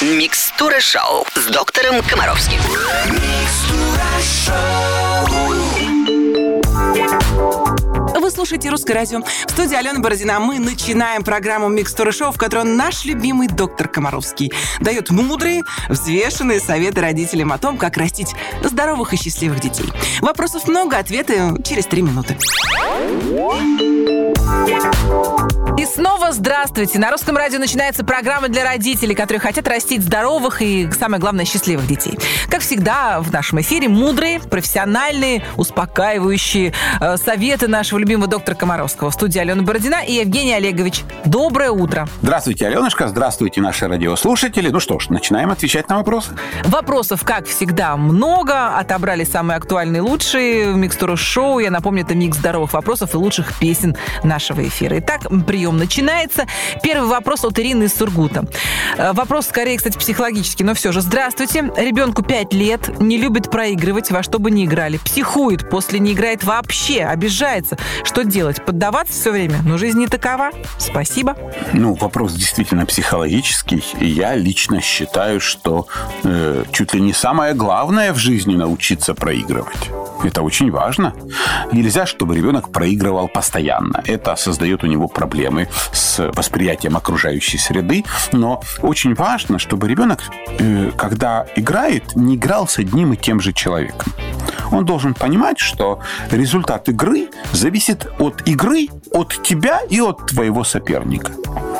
Микстура шоу с доктором Комаровским. Вы слушаете «Русское радио». В студии Алена Бородина. Мы начинаем программу «Микстура шоу», в которой наш любимый доктор Комаровский дает мудрые, взвешенные советы родителям о том, как растить здоровых и счастливых детей. Вопросов много, ответы через три минуты. И снова здравствуйте. На русском радио начинается программа для родителей, которые хотят растить здоровых и, самое главное, счастливых детей. Как всегда, в нашем эфире мудрые, профессиональные, успокаивающие э, советы нашего любимого доктора Комаровского. В студии Алена Бородина и Евгений Олегович. Доброе утро. Здравствуйте, Аленушка. Здравствуйте, наши радиослушатели. Ну что ж, начинаем отвечать на вопросы. Вопросов, как всегда, много. Отобрали самые актуальные, лучшие. Микстуру шоу. Я напомню, это микс здоровых вопросов и лучших песен нашего эфира. Итак, прием начинается. Первый вопрос от Ирины из Сургута. Э, Вопрос, скорее, кстати, психологический, но все же. Здравствуйте. Ребенку 5 лет, не любит проигрывать, во что бы ни играли. Психует, после не играет вообще, обижается. Что делать? Поддаваться все время? Но жизнь не такова. Спасибо. Ну, вопрос действительно психологический. Я лично считаю, что э, чуть ли не самое главное в жизни научиться проигрывать. Это очень важно. Нельзя, чтобы ребенок проигрывал постоянно. Это создает у него проблемы с восприятием окружающей среды. Но очень важно, чтобы ребенок, э, когда играет, не играл с одним и тем же человеком. Он должен понимать, что результат игры зависит от игры, от тебя и от твоего соперника.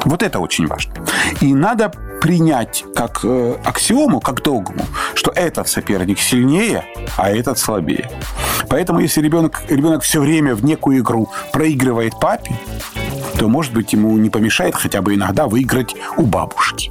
Вот это очень важно. И надо принять как э, аксиому, как догму, что этот соперник сильнее, а этот слабее. Поэтому если ребенок, ребенок все время в некую игру проигрывает папе, то, может быть, ему не помешает хотя бы иногда выиграть у бабушки,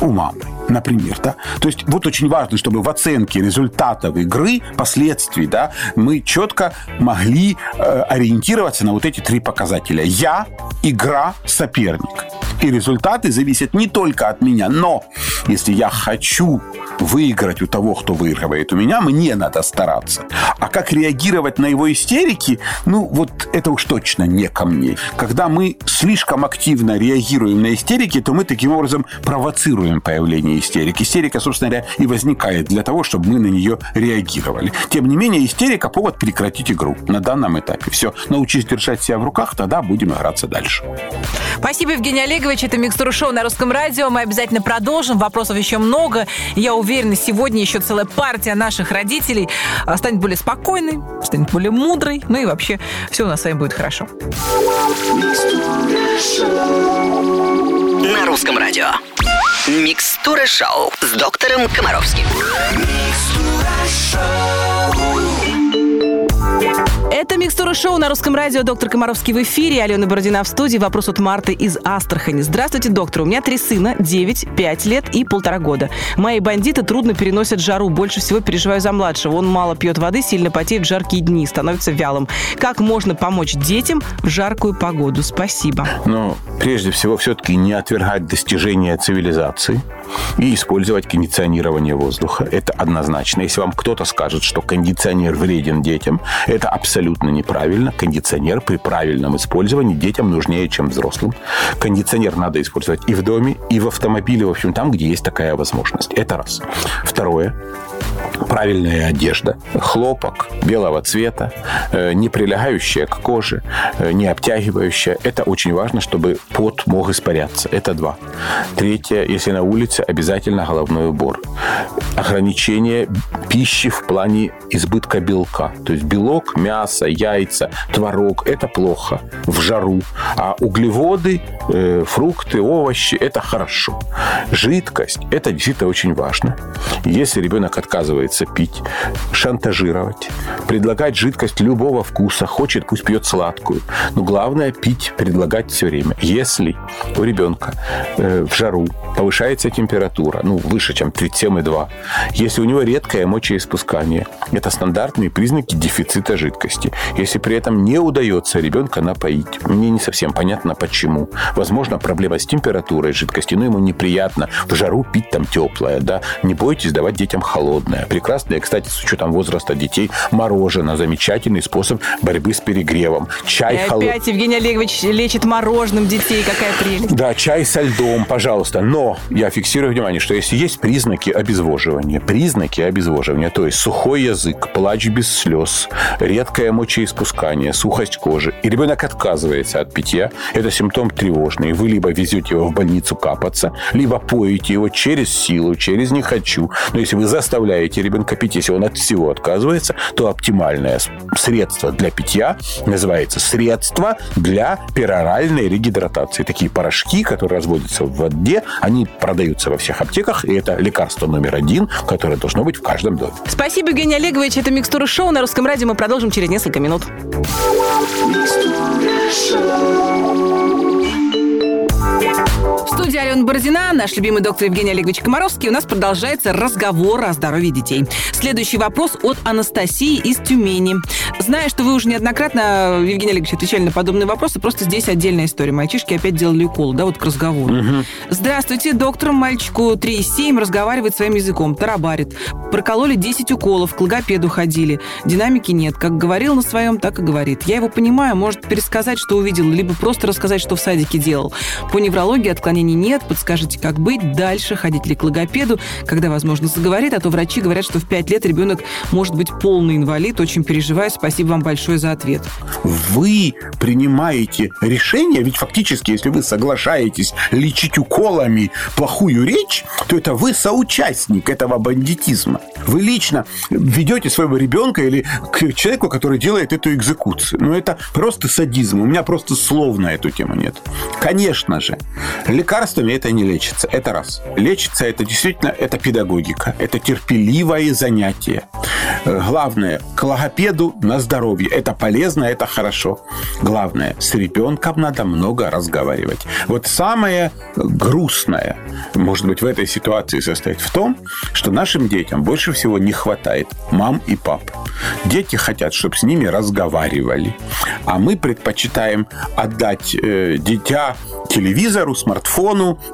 у мамы, например, да. То есть вот очень важно, чтобы в оценке результатов игры, последствий, да, мы четко могли э, ориентироваться на вот эти три показателя. Я, игра, соперник. И результаты зависят не только от меня, но если я хочу выиграть у того, кто выигрывает у меня, мне надо стараться. А как реагировать на его истерики, ну, вот это уж точно не ко мне. Когда мы слишком активно реагируем на истерики, то мы таким образом провоцируем появление истерики. Истерика, собственно говоря, и возникает для того, чтобы мы на нее реагировали. Тем не менее, истерика – повод прекратить игру на данном этапе. Все, научись держать себя в руках, тогда будем играться дальше. Спасибо, Евгений Олегович. Это Микстура шоу на русском радио. Мы обязательно продолжим. Вопросов еще много. Я уверена, сегодня еще целая партия наших родителей а, станет более спокойной, станет более мудрой. Ну и вообще, все у нас с вами будет хорошо. На русском радио. Микстура шоу с доктором Комаровским. Это Микстура шоу на русском радио. Доктор Комаровский в эфире. Алена Бородина в студии. Вопрос от Марты из Астрахани. Здравствуйте, доктор. У меня три сына, 9, 5 лет и полтора года. Мои бандиты трудно переносят жару. Больше всего переживаю за младшего. Он мало пьет воды, сильно потеет в жаркие дни, становится вялым. Как можно помочь детям в жаркую погоду? Спасибо. Но прежде всего все-таки не отвергать достижения цивилизации и использовать кондиционирование воздуха. Это однозначно. Если вам кто-то скажет, что кондиционер вреден детям, это абсолютно неправильно. Кондиционер при правильном использовании детям нужнее, чем взрослым. Кондиционер надо использовать и в доме, и в автомобиле, в общем, там, где есть такая возможность. Это раз. Второе правильная одежда. Хлопок белого цвета, э, не прилегающая к коже, э, не обтягивающая. Это очень важно, чтобы пот мог испаряться. Это два. Третье, если на улице, обязательно головной убор. Ограничение пищи в плане избытка белка. То есть белок, мясо, яйца, творог – это плохо в жару. А углеводы, э, фрукты, овощи – это хорошо. Жидкость – это действительно очень важно. Если ребенок отказывается пить, шантажировать, предлагать жидкость любого вкуса, хочет, пусть пьет сладкую. Но главное пить, предлагать все время. Если у ребенка э, в жару повышается температура, ну, выше, чем 37,2, если у него редкое мочеиспускание, это стандартные признаки дефицита жидкости. Если при этом не удается ребенка напоить, мне не совсем понятно, почему. Возможно, проблема с температурой жидкости, но ему неприятно в жару пить там теплое, да. Не бойтесь давать детям холодное. При прекрасное, кстати, с учетом возраста детей, мороженое. Замечательный способ борьбы с перегревом. Чай И холодный. опять Евгений Олегович лечит мороженым детей. Какая прелесть. Да, чай со льдом, пожалуйста. Но я фиксирую внимание, что если есть признаки обезвоживания, признаки обезвоживания, то есть сухой язык, плач без слез, редкое мочеиспускание, сухость кожи, и ребенок отказывается от питья, это симптом тревожный. Вы либо везете его в больницу капаться, либо поете его через силу, через не хочу. Но если вы заставляете ребенка пить, если он от всего отказывается, то оптимальное средство для питья называется средство для пероральной регидратации. Такие порошки, которые разводятся в воде, они продаются во всех аптеках, и это лекарство номер один, которое должно быть в каждом доме. Спасибо, Евгений Олегович. Это «Микстура шоу» на Русском радио. Мы продолжим через несколько минут. В студии Алена Бородина, наш любимый доктор Евгений Олегович Комаровский. У нас продолжается разговор о здоровье детей. Следующий вопрос от Анастасии из Тюмени. Знаю, что вы уже неоднократно, Евгений Олегович, отвечали на подобные вопросы, просто здесь отдельная история. Мальчишки опять делали уколы, да, вот к разговору. Здравствуйте, доктор, мальчику 3,7 разговаривает своим языком, тарабарит. Прокололи 10 уколов, к логопеду ходили. Динамики нет. Как говорил на своем, так и говорит. Я его понимаю, может пересказать, что увидел, либо просто рассказать, что в садике делал. По неврологии отклонений нет. Подскажите, как быть дальше? Ходить ли к логопеду? Когда, возможно, заговорит, а то врачи говорят, что в 5 лет ребенок может быть полный инвалид. Очень переживаю. Спасибо вам большое за ответ. Вы принимаете решение, ведь фактически, если вы соглашаетесь лечить уколами плохую речь, то это вы соучастник этого бандитизма. Вы лично ведете своего ребенка или к человеку, который делает эту экзекуцию. Ну, это просто садизм. У меня просто слов на эту тему нет. Конечно же, лекарствами это не лечится. Это раз. Лечится это действительно, это педагогика. Это терпеливое занятие. Э, Главное, к логопеду на здоровье. Это полезно, это хорошо. Главное, с ребенком надо много разговаривать. Вот самое грустное, может быть, в этой ситуации состоит в том, что нашим детям больше всего не хватает мам и пап. Дети хотят, чтобы с ними разговаривали. А мы предпочитаем отдать э, дитя телевизору, смартфону,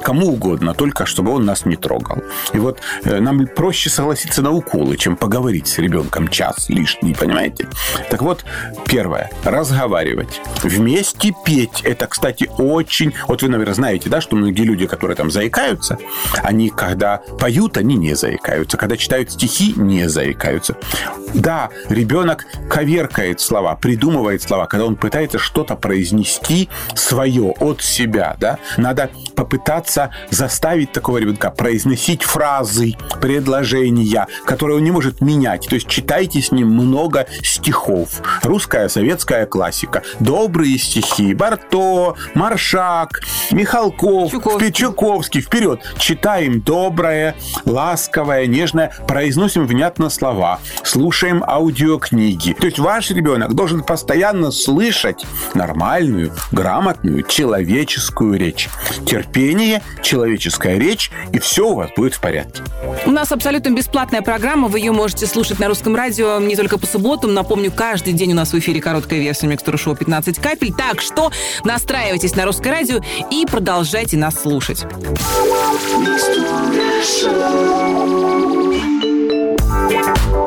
кому угодно, только чтобы он нас не трогал. И вот э, нам проще согласиться на уколы, чем поговорить с ребенком час лишний, понимаете? Так вот, первое, разговаривать. Вместе петь. Это, кстати, очень... Вот вы, наверное, знаете, да, что многие люди, которые там заикаются, они, когда поют, они не заикаются. Когда читают стихи, не заикаются. Да, ребенок коверкает слова, придумывает слова, когда он пытается что-то произнести свое от себя, да, надо попытаться заставить такого ребенка произносить фразы, предложения, которые он не может менять. То есть читайте с ним много стихов. Русская, советская классика. Добрые стихи. Барто, Маршак, Михалков, Чуковский. Чуковский. Вперед. Читаем доброе, ласковое, нежное. Произносим внятно слова. Слушаем аудиокниги. То есть ваш ребенок должен постоянно слышать нормальную, грамотную, человеческую речь. Терпение, человеческая речь, и все у вас будет в порядке. У нас абсолютно бесплатная программа. Вы ее можете слушать на русском радио не только по субботам. Напомню, каждый день у нас в эфире короткая версия микстуры шоу 15 капель. Так что настраивайтесь на русское радио и продолжайте нас слушать.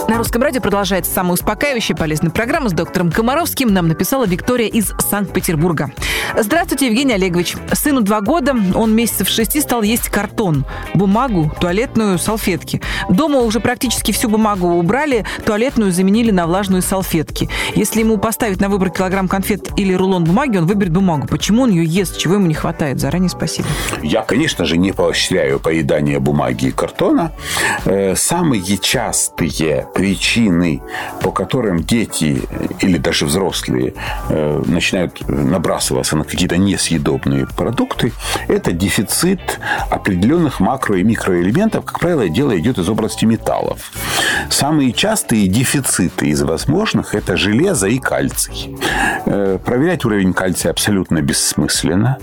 На русском радио продолжается самая успокаивающая полезная программа с доктором Комаровским. Нам написала Виктория из Санкт-Петербурга. Здравствуйте, Евгений Олегович. Сыну два года, он месяцев шести стал есть картон, бумагу, туалетную, салфетки. Дома уже практически всю бумагу убрали, туалетную заменили на влажные салфетки. Если ему поставить на выбор килограмм конфет или рулон бумаги, он выберет бумагу. Почему он ее ест, чего ему не хватает? Заранее спасибо. Я, конечно же, не поощряю поедание бумаги и картона. Э, Самые частые причины, по которым дети или даже взрослые э, начинают набрасываться на какие-то несъедобные продукты, это дефицит определенных макро- и микроэлементов. Как правило, дело идет из области металлов. Самые частые дефициты из возможных – это железо и кальций. Э, проверять уровень кальция абсолютно бессмысленно.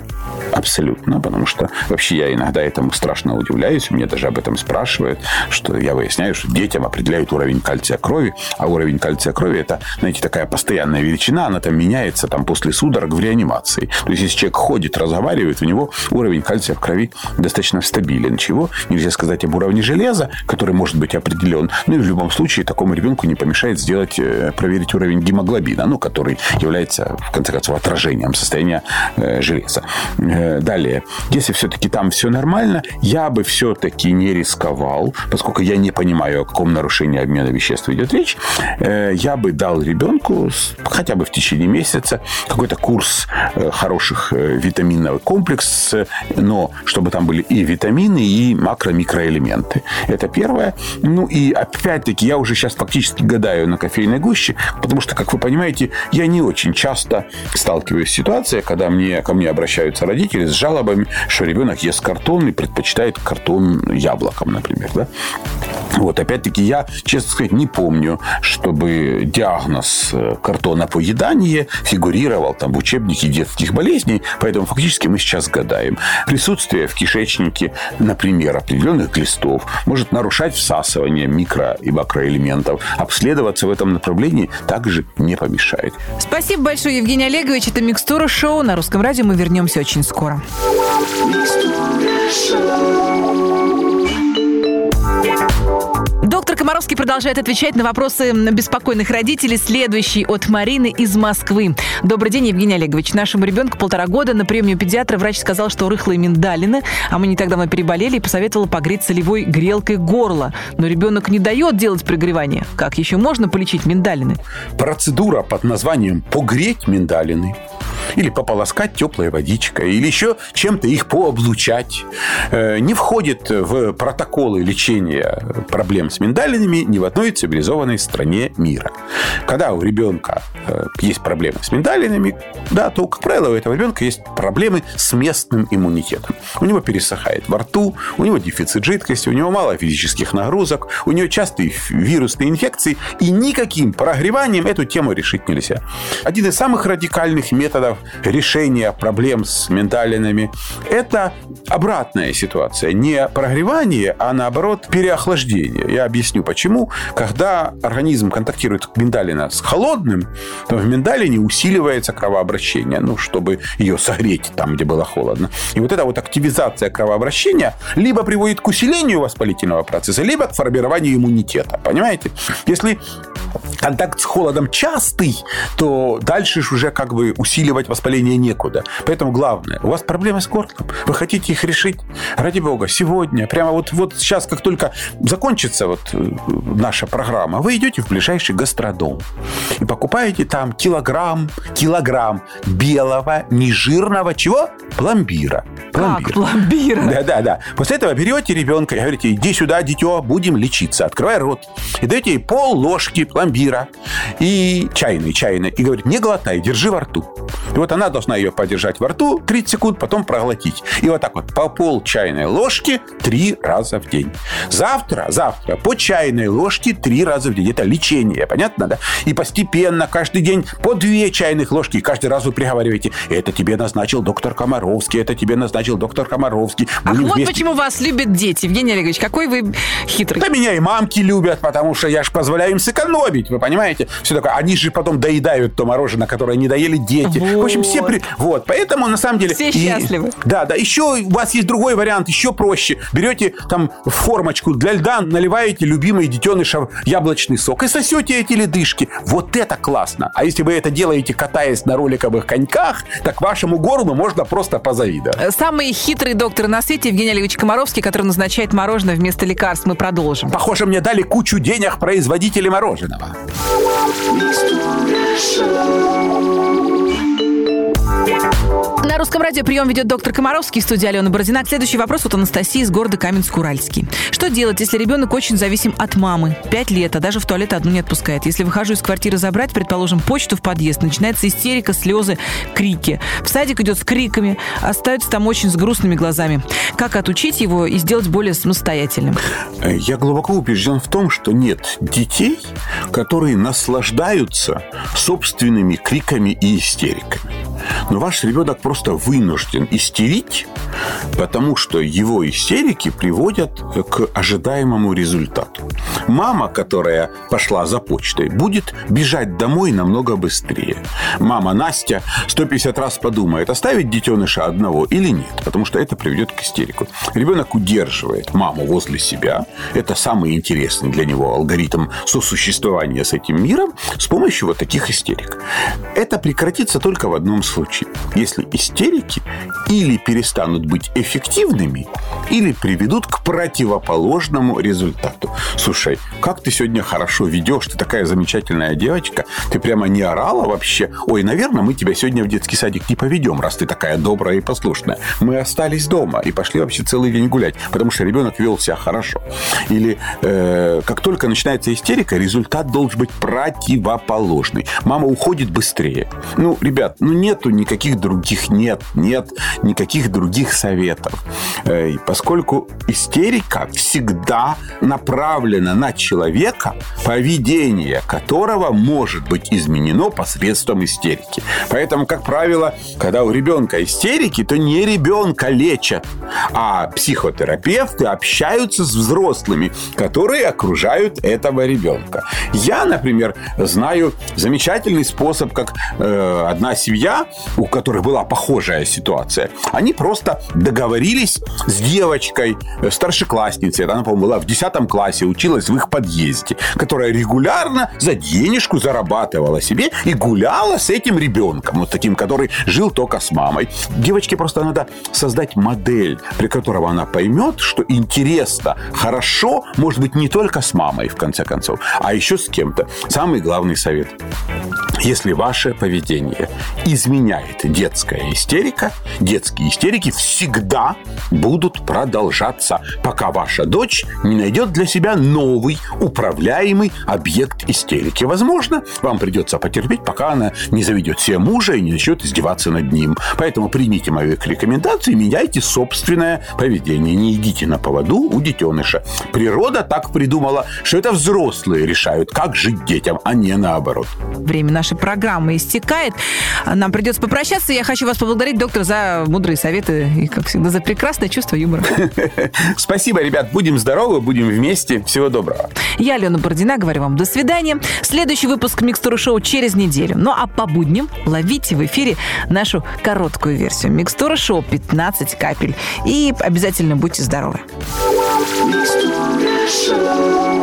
Абсолютно, потому что вообще я иногда этому страшно удивляюсь. Мне даже об этом спрашивают, что я выясняю, что детям определяют уровень кальция крови, а уровень кальция крови это, знаете, такая постоянная величина, она там меняется там после судорог в реанимации. То есть, если человек ходит, разговаривает, у него уровень кальция в крови достаточно стабилен. Чего нельзя сказать об уровне железа, который может быть определен. Ну и в любом случае такому ребенку не помешает сделать, э, проверить уровень гемоглобина, ну, который является, в конце концов, отражением состояния э, железа. Э, далее, если все-таки там все нормально, я бы все-таки не рисковал, поскольку я не понимаю, о каком нарушении обмена веществ идет речь, я бы дал ребенку хотя бы в течение месяца какой-то курс хороших витаминовый комплекс, но чтобы там были и витамины, и макро-микроэлементы. Это первое. Ну и опять-таки я уже сейчас фактически гадаю на кофейной гуще, потому что, как вы понимаете, я не очень часто сталкиваюсь с ситуацией, когда мне, ко мне обращаются родители с жалобами, что ребенок ест картон и предпочитает картон яблоком, например. Да? Вот, опять-таки, я, честно сказать, не помню, чтобы диагноз э, картонопоедания фигурировал там в учебнике детских болезней, поэтому фактически мы сейчас гадаем. Присутствие в кишечнике, например, определенных глистов может нарушать всасывание микро- и макроэлементов. Обследоваться в этом направлении также не помешает. Спасибо большое, Евгений Олегович. Это «Микстура шоу». На русском радио мы вернемся очень скоро. Микстура шоу. Доктор Комаровский продолжает отвечать на вопросы беспокойных родителей. Следующий от Марины из Москвы. Добрый день, Евгений Олегович. Нашему ребенку полтора года на приеме у педиатра врач сказал, что рыхлые миндалины, а мы не так давно переболели и посоветовал погреть солевой грелкой горло. Но ребенок не дает делать пригревание. Как еще можно полечить миндалины? Процедура под названием «погреть миндалины» или пополоскать теплой водичкой, или еще чем-то их пооблучать, э, не входит в протоколы лечения проблем с миндалинами ни в одной цивилизованной стране мира. Когда у ребенка э, есть проблемы с миндалинами, да, то, как правило, у этого ребенка есть проблемы с местным иммунитетом. У него пересыхает во рту, у него дефицит жидкости, у него мало физических нагрузок, у него частые вирусные инфекции, и никаким прогреванием эту тему решить нельзя. Один из самых радикальных методов решения проблем с миндалинами – это обратная ситуация. Не прогревание, а наоборот переохлаждение. Я объясню почему. Когда организм контактирует миндалина с холодным, то в миндалине усиливается кровообращение, ну, чтобы ее согреть там, где было холодно. И вот эта вот активизация кровообращения либо приводит к усилению воспалительного процесса, либо к формированию иммунитета. Понимаете? Если контакт с холодом частый, то дальше уже как бы усиливать воспаление некуда. Поэтому главное, у вас проблемы с горлом, вы хотите их решить, ради бога, сегодня, прямо вот, вот сейчас, как только закончится вот э, наша программа, вы идете в ближайший гастродом и покупаете там килограмм, килограмм белого, нежирного чего? Пломбира. Пломбир. Как пломбира? Да, да, да. После этого берете ребенка и говорите, иди сюда, дитё, будем лечиться. Открывай рот. И даете ей пол ложки пломбира и чайный, чайный. И говорит, не глотай, держи во рту. И вот она должна ее подержать во рту 30 секунд, потом проглотить. И вот так вот по пол чайной ложки три раза в день. Завтра, завтра по чайной ложке три раза в день. Это лечение, понятно, да? И постепенно каждый день по две чайных ложки. Каждый раз вы приговариваете, это тебе назначил доктор Комаровский, это тебе назначил доктор Комаровский. Ах, вот вместе... почему вас любят дети. Евгений Олегович, какой вы хитрый. Да меня и мамки любят, потому что я же позволяю им сэкономить, вы понимаете? Все такое. Они же потом доедают то мороженое, которое не доели дети. Вот. В общем, все... При... Вот, поэтому на самом деле... Все счастливы. И... Да, да. Еще у вас есть другой вариант, еще проще. Берете там формочку для льда, наливаете любимый детеныша яблочный сок и сосете эти ледышки. Вот это классно. А если вы это делаете, катаясь на роликовых коньках, так вашему горлу можно просто позавидовать. Самый хитрый доктор на свете Евгений Олегович Комаровский, который назначает мороженое вместо лекарств. Мы продолжим. Похоже, мне дали кучу денег производители мороженого. На русском радио прием ведет доктор Комаровский, студия Алена Бородина. Следующий вопрос от Анастасии из города Каменск-Уральский. Что делать, если ребенок очень зависим от мамы? Пять лет, а даже в туалет одну не отпускает. Если выхожу из квартиры забрать, предположим, почту в подъезд, начинается истерика, слезы, крики. В садик идет с криками, остается там очень с грустными глазами. Как отучить его и сделать более самостоятельным? Я глубоко убежден в том, что нет детей, которые наслаждаются собственными криками и истериками. Но ваш ребенок просто вынужден истерить, потому что его истерики приводят к ожидаемому результату. Мама, которая пошла за почтой, будет бежать домой намного быстрее. Мама Настя 150 раз подумает, оставить детеныша одного или нет, потому что это приведет к истерику. Ребенок удерживает маму возле себя. Это самый интересный для него алгоритм сосуществования с этим миром с помощью вот таких истерик. Это прекратится только в одном случае. Если истерики или перестанут быть эффективными, или приведут к противоположному результату. Слушай, как ты сегодня хорошо ведешь, ты такая замечательная девочка, ты прямо не орала вообще. Ой, наверное, мы тебя сегодня в детский садик не поведем, раз ты такая добрая и послушная. Мы остались дома и пошли вообще целый день гулять, потому что ребенок вел себя хорошо. Или э, как только начинается истерика, результат должен быть противоположный. Мама уходит быстрее. Ну, ребят, ну нету никаких других, нет, нет никаких других советов. Э, поскольку истерика всегда направлена на человека, поведение которого может быть изменено посредством истерики. Поэтому, как правило, когда у ребенка истерики, то не ребенка лечат, а психотерапевты общаются с взрослыми, которые окружают этого ребенка. Я, например, знаю замечательный способ, как э, одна семья, у которой была похожая ситуация, они просто договорились с девочкой, э, старшеклассницей, она, по-моему, была в 10 классе, училась в их подъезде, которая регулярно за денежку зарабатывала себе и гуляла с этим ребенком, вот таким, который жил только с мамой. Девочке просто надо создать модель, при которой она поймет, что интересно, хорошо, может быть, не только с мамой, в конце концов, а еще с кем-то. Самый главный совет. Если ваше поведение изменяет детская истерика, детские истерики всегда будут продолжаться, пока ваша дочь не найдет для себя новый управляемый объект истерики. Возможно, вам придется потерпеть, пока она не заведет себе мужа и не начнет издеваться над ним. Поэтому примите мою рекомендацию и меняйте собственное поведение. Не идите на поводу у детеныша. Природа так придумала, что это взрослые решают, как жить детям, а не наоборот. Время нашей программы истекает. Нам придется попрощаться. Я хочу вас поблагодарить, доктор, за мудрые советы и, как всегда, за прекрасное чувство юмора. Спасибо, ребят. Будем здоровы, будем вместе. Всего доброго. Я, Алена Бородина, говорю вам до свидания. Следующий выпуск Микстуры Шоу через неделю. Ну а по будням ловите в эфире нашу короткую версию. Микстура Шоу 15 капель. И обязательно будьте здоровы. Микстура Шоу.